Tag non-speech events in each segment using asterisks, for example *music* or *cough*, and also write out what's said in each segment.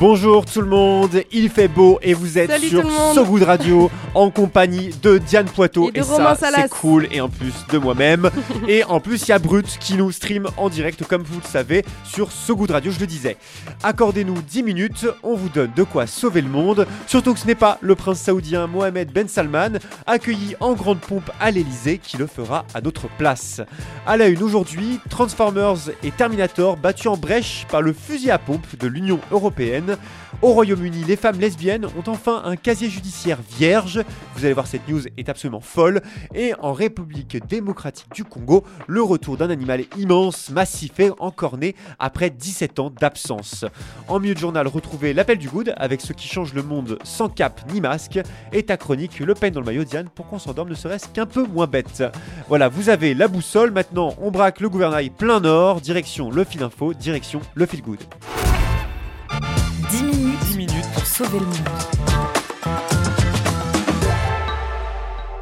Bonjour tout le monde, il fait beau et vous êtes Salut sur. So Good Radio en compagnie de Diane Poitot Et ça c'est cool et en plus de moi-même *laughs* et en plus il y a Brut qui nous stream en direct comme vous le savez sur So Good Radio je le disais. Accordez-nous 10 minutes, on vous donne de quoi sauver le monde, surtout que ce n'est pas le prince saoudien Mohamed Ben Salman accueilli en grande pompe à l'Elysée qui le fera à notre place. À la une aujourd'hui, Transformers et Terminator battus en brèche par le fusil à pompe de l'Union Européenne. Au Royaume-Uni, les femmes lesbiennes ont enfin un casier judiciaire vierge. Vous allez voir, cette news est absolument folle. Et en République démocratique du Congo, le retour d'un animal immense, massif et encorné après 17 ans d'absence. En milieu de journal, retrouvez l'appel du good avec ceux qui changent le monde sans cap ni masque. Et ta chronique, le pain dans le maillot Diane, pour qu'on s'endorme ne serait-ce qu'un peu moins bête. Voilà, vous avez la boussole. Maintenant, on braque le gouvernail plein nord, direction le fil info, direction le fil good. Sauver le monde.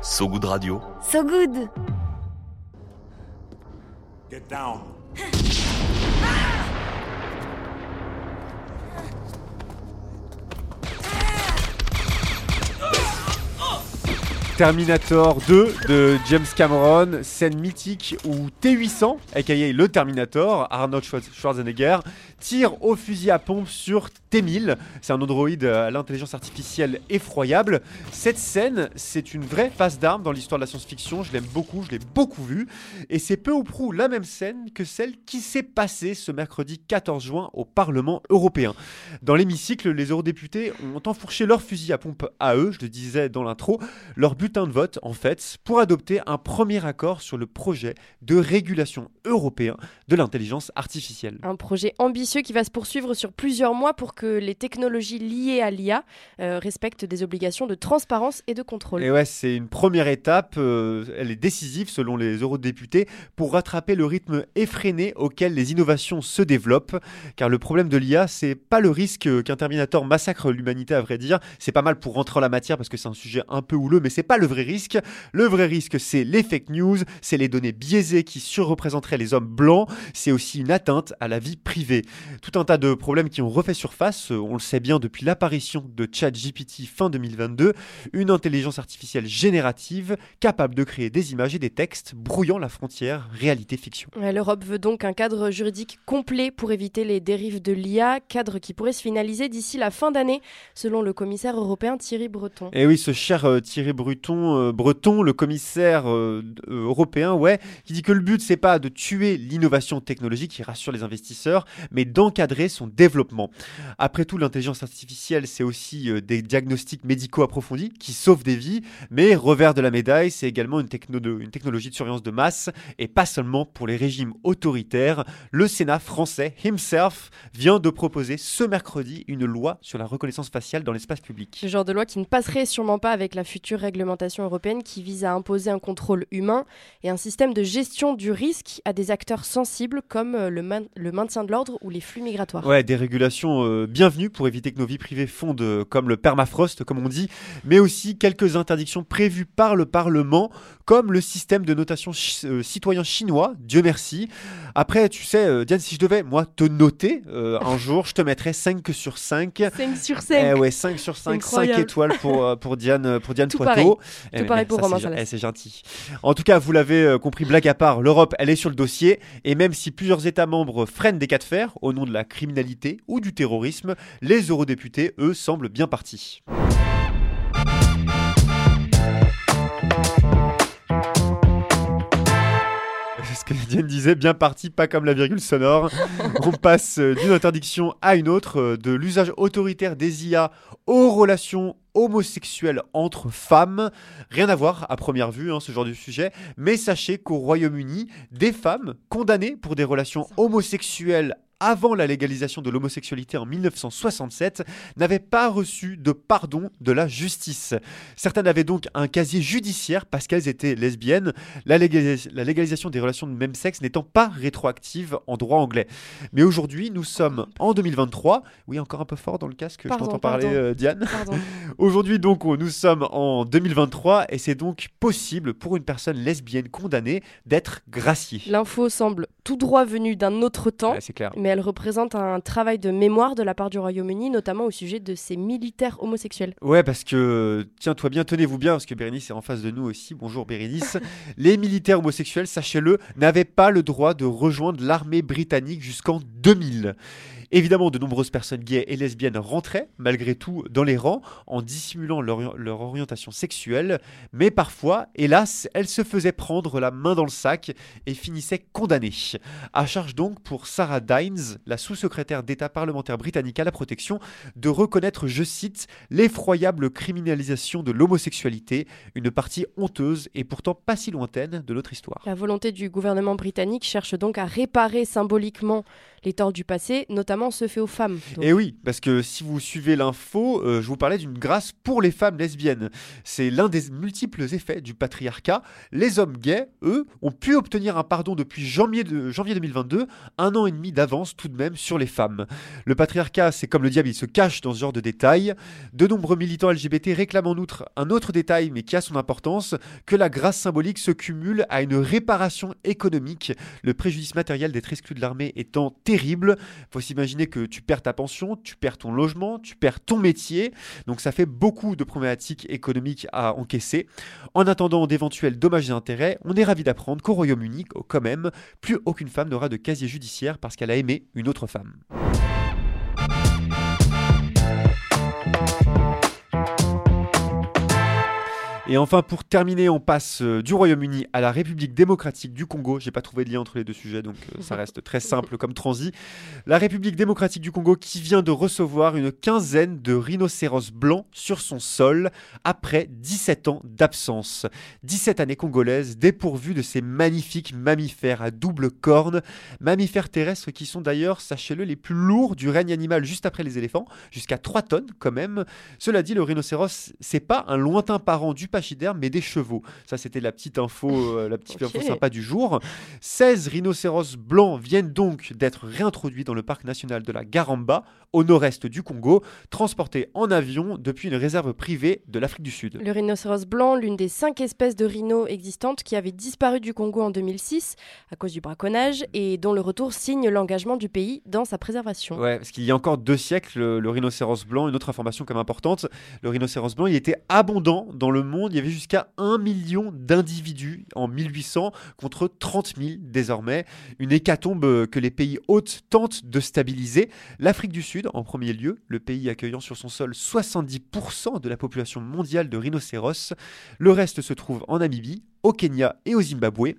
So Good Radio. So Good Get down. Terminator 2 de James Cameron, scène mythique où T800, aka le Terminator, Arnold Schwarz- Schwarzenegger, tire au fusil à pompe sur T1000. C'est un androïde à l'intelligence artificielle effroyable. Cette scène, c'est une vraie passe d'armes dans l'histoire de la science-fiction. Je l'aime beaucoup, je l'ai beaucoup vue. Et c'est peu ou prou la même scène que celle qui s'est passée ce mercredi 14 juin au Parlement européen. Dans l'hémicycle, les eurodéputés ont enfourché leur fusil à pompe à eux, je le disais dans l'intro, leur butin de vote en fait, pour adopter un premier accord sur le projet de régulation européen de l'intelligence artificielle. Un projet ambitieux qui va se poursuivre sur plusieurs mois pour que les technologies liées à l'IA euh, respectent des obligations de transparence et de contrôle. Et ouais, c'est une première étape, euh, elle est décisive selon les eurodéputés pour rattraper le rythme effréné auquel les innovations se développent. Car le problème de l'IA, c'est pas le risque qu'un Terminator massacre l'humanité, à vrai dire. C'est pas mal pour rentrer en la matière parce que c'est un sujet un peu houleux, mais c'est pas le vrai risque. Le vrai risque, c'est les fake news, c'est les données biaisées qui surreprésenteraient les hommes blancs, c'est aussi une atteinte à la vie privée. Tout un tas de problèmes qui ont refait surface, on le sait bien depuis l'apparition de ChatGPT fin 2022, une intelligence artificielle générative capable de créer des images et des textes brouillant la frontière réalité-fiction. L'Europe veut donc un cadre juridique complet pour éviter les dérives de l'IA, cadre qui pourrait se finaliser d'ici la fin d'année, selon le commissaire européen Thierry Breton. Et oui, ce cher euh, Thierry Breton, euh, Breton, le commissaire euh, européen, ouais, qui dit que le but c'est pas de tuer l'innovation technologique qui rassure les investisseurs, mais d'encadrer son développement. Après tout, l'intelligence artificielle, c'est aussi euh, des diagnostics médicaux approfondis qui sauvent des vies, mais revers de la médaille, c'est également une, techno de- une technologie de surveillance de masse, et pas seulement pour les régimes autoritaires. Le Sénat français, himself, vient de proposer ce mercredi une loi sur la reconnaissance faciale dans l'espace public. Le genre de loi qui ne passerait sûrement pas avec la future réglementation européenne qui vise à imposer un contrôle humain et un système de gestion du risque à des acteurs sensibles comme euh, le, le maintien de l'ordre ou les flux migratoires. Ouais, des régulations euh, bienvenues pour éviter que nos vies privées fondent euh, comme le permafrost, comme on dit, mais aussi quelques interdictions prévues par le Parlement, comme le système de notation euh, citoyen chinois, Dieu merci. Après, tu sais, euh, Diane, si je devais, moi, te noter euh, un jour, je te mettrais 5 sur 5. 5 sur Eh 5 ouais, 5 sur 5, 5 Incroyable. étoiles pour, pour Diane, pour Diane Tout Poitot. Eh, Tout mais pareil pour Romain c'est eh, C'est gentil. En tout cas, vous l'avez compris, blague à part, l'Europe, elle est sur le dossier. Et même si plusieurs États membres freinent des cas de fer au nom de la criminalité ou du terrorisme, les eurodéputés, eux, semblent bien partis. Ce que disait, bien parti, pas comme la virgule sonore. On passe d'une interdiction à une autre, euh, de l'usage autoritaire des IA aux relations homosexuel entre femmes. Rien à voir à première vue, hein, ce genre de sujet, mais sachez qu'au Royaume-Uni, des femmes condamnées pour des relations homosexuelles avant la légalisation de l'homosexualité en 1967, n'avaient pas reçu de pardon de la justice. Certaines avaient donc un casier judiciaire parce qu'elles étaient lesbiennes, la, légalisation des relations de même sexe n'étant pas rétroactive en droit anglais. Mais aujourd'hui, nous sommes en 2023. Oui, encore un peu fort dans le casque, je t'entends parler, euh, Diane. *laughs* aujourd'hui, donc, nous sommes en 2023 et c'est donc possible pour une personne lesbienne condamnée d'être graciée. L'info semble tout droit venue d'un autre temps. clair elle représente un travail de mémoire de la part du Royaume-Uni, notamment au sujet de ces militaires homosexuels. Ouais, parce que, tiens-toi bien, tenez-vous bien, parce que Bérénice est en face de nous aussi. Bonjour Bérénice. *laughs* les militaires homosexuels, sachez-le, n'avaient pas le droit de rejoindre l'armée britannique jusqu'en 2000. Évidemment, de nombreuses personnes gays et lesbiennes rentraient, malgré tout, dans les rangs, en dissimulant leur, orientation sexuelle, mais parfois, hélas, elles se faisaient prendre la main dans le sac et finissaient condamnées. À charge donc pour Sarah Dines, la sous-secrétaire d'État parlementaire britannique à la protection, de reconnaître, je cite, l'effroyable criminalisation de l'homosexualité, une partie honteuse et pourtant pas si lointaine de notre histoire. La volonté du gouvernement britannique cherche donc à réparer symboliquement les torts du passé, notamment se fait aux femmes. Et oui, parce que si vous suivez l'info, euh, je vous parlais d'une grâce pour les femmes lesbiennes. C'est l'un des multiples effets du patriarcat. Les hommes gays, eux, ont pu obtenir un pardon depuis janvier, de, janvier 2022, un an et demi d'avance tout de même sur les femmes. Le patriarcat, c'est comme le diable, il se cache dans ce genre de détails. De nombreux militants LGBT réclament en outre un autre détail, mais qui a son importance, que la grâce symbolique se cumule à une réparation économique, le préjudice matériel d'être exclu de l'armée étant terrible. Faut s'imaginer que tu perds ta pension, tu perds ton logement, tu perds ton métier. Donc ça fait beaucoup de problématiques économiques à encaisser. En attendant d'éventuels dommages et intérêts, on est ravi d'apprendre qu'au Royaume-Uni, quand même, plus aucune femme n'aura de casier judiciaire parce qu'elle a aimé une autre femme. Et enfin, pour terminer, on passe euh, du Royaume-Uni à la République démocratique du Congo. J'ai pas trouvé de lien entre les deux sujets, donc euh, ça reste très simple comme transi. La République démocratique du Congo qui vient de recevoir une quinzaine de rhinocéros blancs sur son sol après 17 ans d'absence. 17 années congolaises dépourvues de ces magnifiques mammifères à double corne, mammifères terrestres qui sont d'ailleurs, sachez-le, les plus lourds du règne animal juste après les éléphants, jusqu'à 3 tonnes quand même. Cela dit, le rhinocéros, c'est pas un lointain parent du mais des chevaux. Ça, c'était la petite info, euh, la petite info sympa du jour. 16 rhinocéros blancs viennent donc d'être réintroduits dans le parc national de la Garamba, au nord-est du Congo, transportés en avion depuis une réserve privée de l'Afrique du Sud. Le rhinocéros blanc, l'une des cinq espèces de rhinos existantes qui avaient disparu du Congo en 2006 à cause du braconnage et dont le retour signe l'engagement du pays dans sa préservation. Ouais, parce qu'il y a encore deux siècles, le, le rhinocéros blanc, une autre information comme importante, le rhinocéros blanc, il était abondant dans le monde il y avait jusqu'à 1 million d'individus en 1800 contre 30 000 désormais. Une hécatombe que les pays hôtes tentent de stabiliser. L'Afrique du Sud, en premier lieu, le pays accueillant sur son sol 70% de la population mondiale de rhinocéros. Le reste se trouve en Namibie, au Kenya et au Zimbabwe.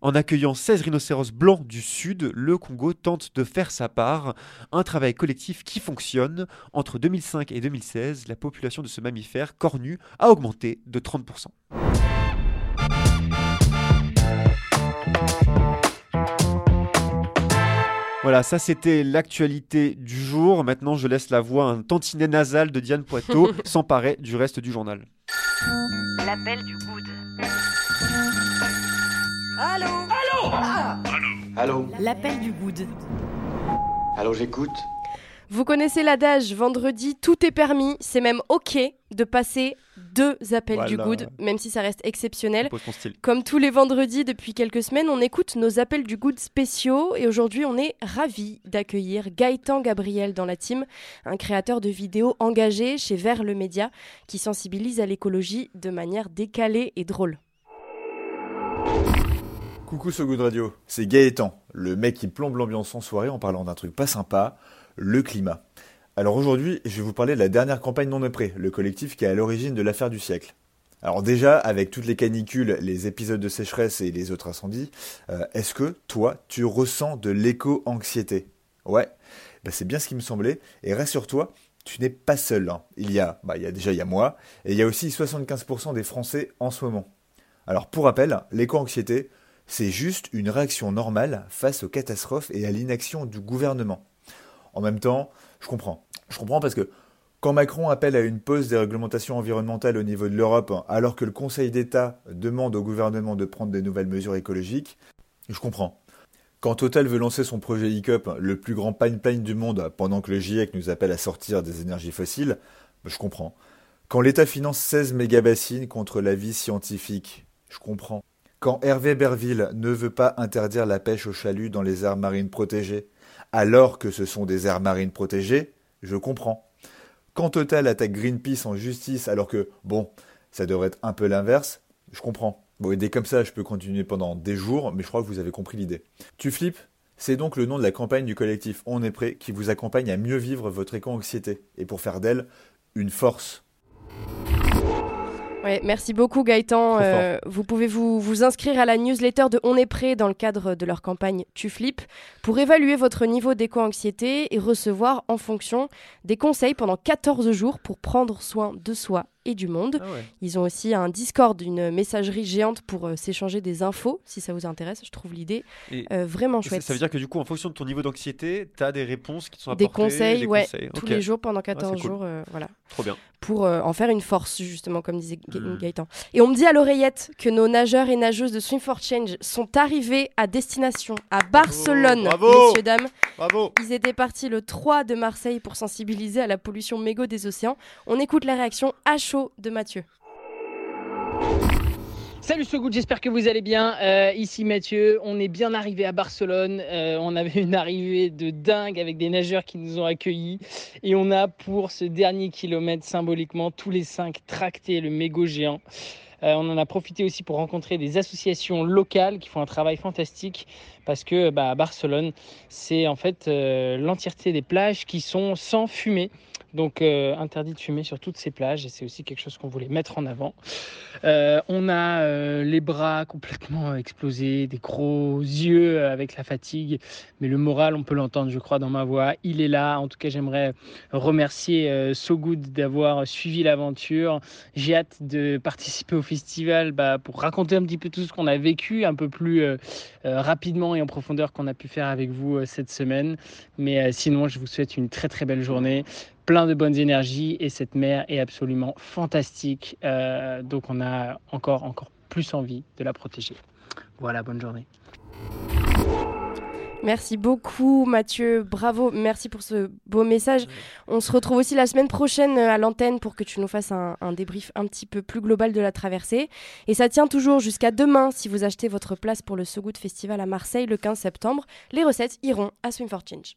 En accueillant 16 rhinocéros blancs du Sud, le Congo tente de faire sa part. Un travail collectif qui fonctionne. Entre 2005 et 2016, la population de ce mammifère cornu a augmenté de 30%. Voilà, ça c'était l'actualité du jour. Maintenant, je laisse la voix un tantinet nasal de Diane Poitot *laughs* s'emparer du reste du journal. L'appel du good. Allô Allô Allô L'appel du good. Allô, j'écoute. Vous connaissez l'adage vendredi, tout est permis, c'est même ok de passer deux appels du good, même si ça reste exceptionnel. Comme tous les vendredis depuis quelques semaines, on écoute nos appels du good spéciaux et aujourd'hui on est ravi d'accueillir Gaëtan Gabriel dans la team, un créateur de vidéos engagé chez Vert le Média qui sensibilise à l'écologie de manière décalée et drôle. Coucou So Good Radio, c'est Gaëtan, le mec qui plombe l'ambiance en soirée en parlant d'un truc pas sympa, le climat. Alors aujourd'hui, je vais vous parler de la dernière campagne non prêt, le collectif qui est à l'origine de l'affaire du siècle. Alors déjà, avec toutes les canicules, les épisodes de sécheresse et les autres incendies, euh, est-ce que toi, tu ressens de l'éco-anxiété? Ouais, bah, c'est bien ce qui me semblait. Et rassure-toi, tu n'es pas seul. hein. Il y a, bah, il y a déjà il y a moi, et il y a aussi 75% des Français en ce moment. Alors pour rappel, l'éco-anxiété, c'est juste une réaction normale face aux catastrophes et à l'inaction du gouvernement. En même temps, je comprends. Je comprends parce que quand Macron appelle à une pause des réglementations environnementales au niveau de l'Europe, alors que le Conseil d'État demande au gouvernement de prendre des nouvelles mesures écologiques, je comprends. Quand Total veut lancer son projet e-cup, le plus grand pipeline du monde, pendant que le GIEC nous appelle à sortir des énergies fossiles, je comprends. Quand l'État finance 16 mégabassines contre l'avis scientifique, je comprends. Quand Hervé Berville ne veut pas interdire la pêche au chalut dans les aires marines protégées, alors que ce sont des aires marines protégées, je comprends. Quand Total attaque Greenpeace en justice alors que, bon, ça devrait être un peu l'inverse, je comprends. Bon, et dès comme ça, je peux continuer pendant des jours, mais je crois que vous avez compris l'idée. Tu flippes? C'est donc le nom de la campagne du collectif On est prêt qui vous accompagne à mieux vivre votre éco-anxiété et pour faire d'elle une force. Ouais, merci beaucoup Gaëtan. Euh, vous pouvez vous, vous inscrire à la newsletter de On est prêt dans le cadre de leur campagne Tu flippes pour évaluer votre niveau d'éco-anxiété et recevoir en fonction des conseils pendant 14 jours pour prendre soin de soi et du monde. Ah ouais. Ils ont aussi un Discord, une messagerie géante pour euh, s'échanger des infos si ça vous intéresse. Je trouve l'idée euh, vraiment chouette. ça veut dire que du coup, en fonction de ton niveau d'anxiété, tu as des réponses qui te sont des apportées conseils, des ouais, conseils. tous les jours pendant Ah, c'est 14 cool. jours, euh, voilà. Trop bien. Pour en faire une force, justement, comme disait Ga- Mm. Gaëtan. Et on me dit à l'oreillette que nos nageurs et nageuses de Swim for Change sont arrivés à destination, à Barcelone, bravo messieurs, dames. Bravo Ils étaient partis le 3 de Marseille pour sensibiliser à la pollution mégot des océans. On écoute la réaction à de Mathieu. Salut So Good, j'espère que vous allez bien. Euh, ici Mathieu, on est bien arrivé à Barcelone. Euh, on avait une arrivée de dingue avec des nageurs qui nous ont accueillis. Et on a pour ce dernier kilomètre symboliquement tous les cinq tracté le mégot géant. Euh, on en a profité aussi pour rencontrer des associations locales qui font un travail fantastique parce que bah, Barcelone, c'est en fait l'entièreté des plages qui sont sans fumée. Donc euh, interdit de fumer sur toutes ces plages et c'est aussi quelque chose qu'on voulait mettre en avant. Euh, on a euh, les bras complètement explosés, des gros yeux avec la fatigue, mais le moral, on peut l'entendre, je crois, dans ma voix. Il est là. En tout cas, j'aimerais remercier euh, So Good d'avoir suivi l'aventure. J'ai hâte de participer au festival bah, pour raconter un petit peu tout ce qu'on a vécu, un peu plus rapidement et en profondeur qu'on a pu faire avec vous cette semaine. Mais sinon, je vous souhaite une très très belle journée plein de bonnes énergies et cette mer est absolument fantastique. Euh, donc on a encore, encore plus envie de la protéger. Voilà, bonne journée. Merci beaucoup Mathieu, bravo, merci pour ce beau message. On se retrouve aussi la semaine prochaine euh, à l'antenne pour que tu nous fasses un, débrief un petit peu plus global de la traversée. Et ça tient toujours jusqu'à demain si vous achetez votre place pour le So Good Festival à Marseille le 15 septembre. Les recettes iront à Swim for Change.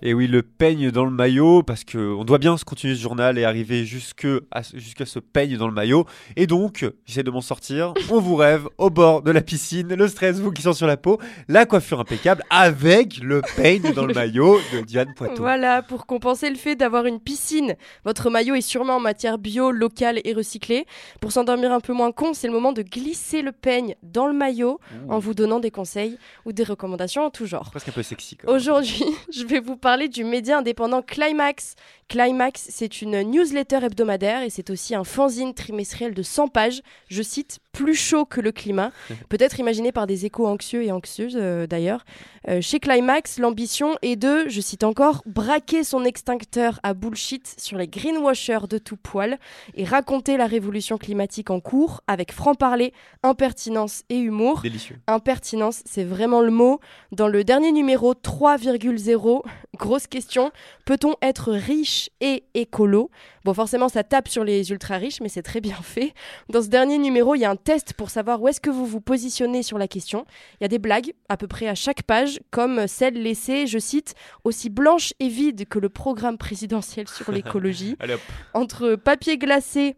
Et oui, le peigne dans le maillot, parce que on doit bien se continuer ce journal et arriver jusque à, jusqu'à ce peigne dans le maillot. Et donc, j'essaie de m'en sortir. On vous rêve au bord de la piscine, le stress vous glissant sur la peau, la coiffure impeccable avec le peigne dans le maillot de Diane Poitou. Voilà, pour compenser le fait d'avoir une piscine, votre maillot est sûrement en matière bio, locale et recyclée. Pour s'endormir un peu moins con, c'est le moment de glisser le peigne dans le maillot Ouh. en vous donnant des conseils ou des recommandations en tout genre. Presque un peu sexy. Aujourd'hui, *laughs* je vais vous parler du média indépendant Climax. Climax, c'est une newsletter hebdomadaire et c'est aussi un fanzine trimestriel de 100 pages. Je cite plus chaud que le climat, *laughs* peut-être imaginé par des échos anxieux et anxieuses euh, d'ailleurs. Euh, chez Climax, l'ambition est de, je cite encore, braquer son extincteur à bullshit sur les greenwashers de tout poil et raconter la révolution climatique en cours avec franc-parler, impertinence et humour. Délicieux. Impertinence, c'est vraiment le mot. Dans le dernier numéro 3,0, grosse question, peut-on être riche et écolo? Bon, forcément, ça tape sur les ultra riches, mais c'est très bien *laughs* fait. Dans ce dernier numéro, il y a un test pour savoir où est-ce que vous vous positionnez sur la question. Il y a des blagues à peu près à chaque page, comme celle laissée, je cite, aussi blanche et vide que le programme présidentiel sur l'écologie. *laughs* Entre papier glacé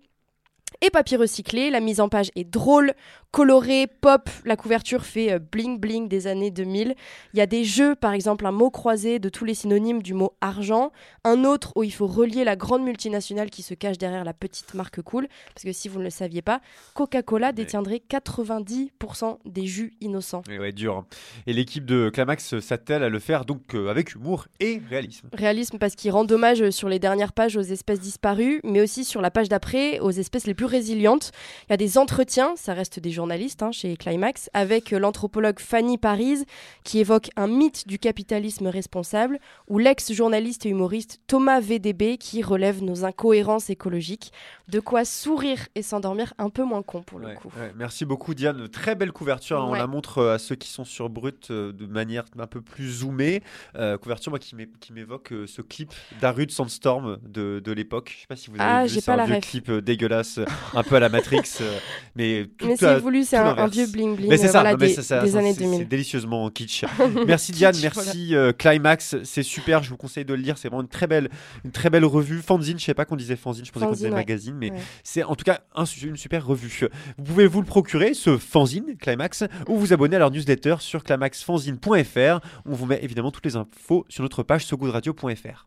et papier recyclé. La mise en page est drôle, colorée, pop. La couverture fait euh, bling bling des années 2000. Il y a des jeux, par exemple un mot croisé de tous les synonymes du mot argent, un autre où il faut relier la grande multinationale qui se cache derrière la petite marque cool, parce que si vous ne le saviez pas, Coca-Cola détiendrait 90% des jus innocents. Et ouais, dur. Et l'équipe de Clamax s'attelle à le faire donc euh, avec humour et réalisme. Réalisme parce qu'il rend hommage sur les dernières pages aux espèces disparues, mais aussi sur la page d'après aux espèces les plus résilientes. Il y a des entretiens, ça reste des journalistes hein, chez Climax, avec l'anthropologue Fanny Paris qui évoque un mythe du capitalisme responsable, ou l'ex-journaliste et humoriste Thomas VDB qui relève nos incohérences écologiques. De quoi sourire et s'endormir un peu moins con pour le Ouais, coup. ouais. Merci beaucoup Diane, très belle couverture, on Ouais. la montre euh, à ceux qui sont sur Brut euh, de manière un peu plus zoomée. Euh, couverture moi qui m'é- qui m'évoque euh, ce clip d'Arud Sandstorm de, de l'époque. Je sais pas si vous avez Ah, vu, c'est pas un la vieux ref. clip euh, dégueulasse, euh, *laughs* un peu à la Matrix, euh, mais tout Mais c'est voulu, c'est un- vieux bling-bling, Mais c'est euh, ça, voilà, non, mais des- ça, ça, des ça, années c'est- 2000. C'est délicieusement kitsch. *laughs* merci Diane, Kitsch, merci euh, Climax, c'est super, je vous conseille de le lire, c'est vraiment une très belle, une très belle revue. Fanzine, je sais pas qu'on disait fanzine, je pensais qu'on disait ouais. magazine, mais Ouais. c'est en tout cas un une super revue. Vous pouvez vous le procurer, ce fanzine Climax, ou vous abonner à leur newsletter sur climaxfanzine.fr. On vous met évidemment toutes les infos sur notre page sogoodradio.fr.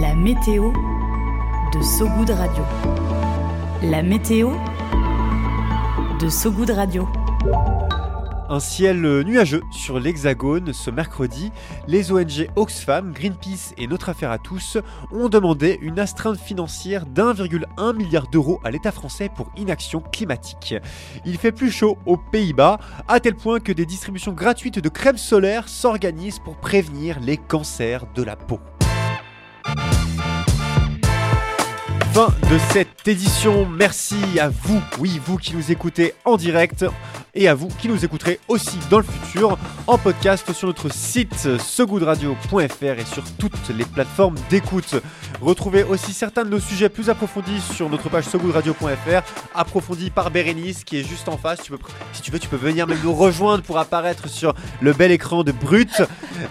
La météo de Radio. La météo de Sogoud Radio. Un ciel euh, nuageux sur l'Hexagone ce mercredi. Les ONG Oxfam, Greenpeace et Notre Affaire à tous ont demandé une astreinte financière d'1,1 milliard d'euros à l'État français pour inaction climatique. Il fait plus chaud aux Pays-Bas, à tel point que des distributions gratuites de crème solaire s'organisent pour prévenir les cancers de la peau. Fin de cette édition. Merci à vous, oui, vous qui nous écoutez en direct et à vous qui nous écouterez aussi dans le futur en podcast sur notre site segoodradio.fr et sur toutes les plateformes d'écoute. Retrouvez aussi certains de nos sujets plus approfondis sur notre page segoodradio.fr, approfondis par Bérénice qui est juste en face. Si tu veux, tu peux venir même nous rejoindre pour apparaître sur le bel écran de Brut.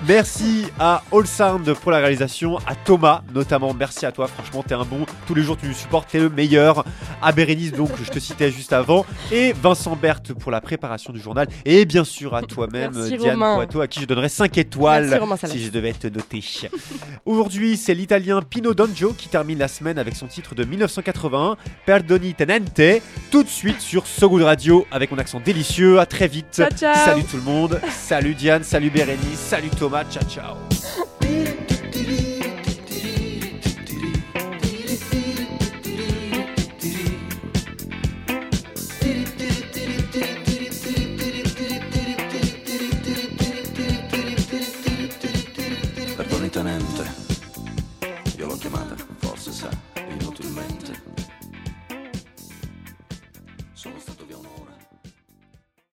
Merci à All Sound pour la réalisation, à Thomas notamment. Merci à toi, franchement, t'es un bon. Tous les jours, tu nous supportes, t'es le meilleur. À Bérénice, donc, je te citais juste avant. Et Vincent Berthe pour la préparation du journal. Et bien sûr, à *laughs* toi-même, Diane. Poitou, à qui je donnerais 5 étoiles Merci, Romain Salas. si je devais te noter. Aujourd'hui, c'est l'italien Pino Donjo qui termine la semaine avec son titre de 1981, Perdoni Tenente. Tout de suite sur So Good Radio avec mon accent délicieux. À très vite. Ciao, ciao. Salut tout le monde. Salut Diane. Salut Bérénice. Salut Thomas. Ciao, ciao.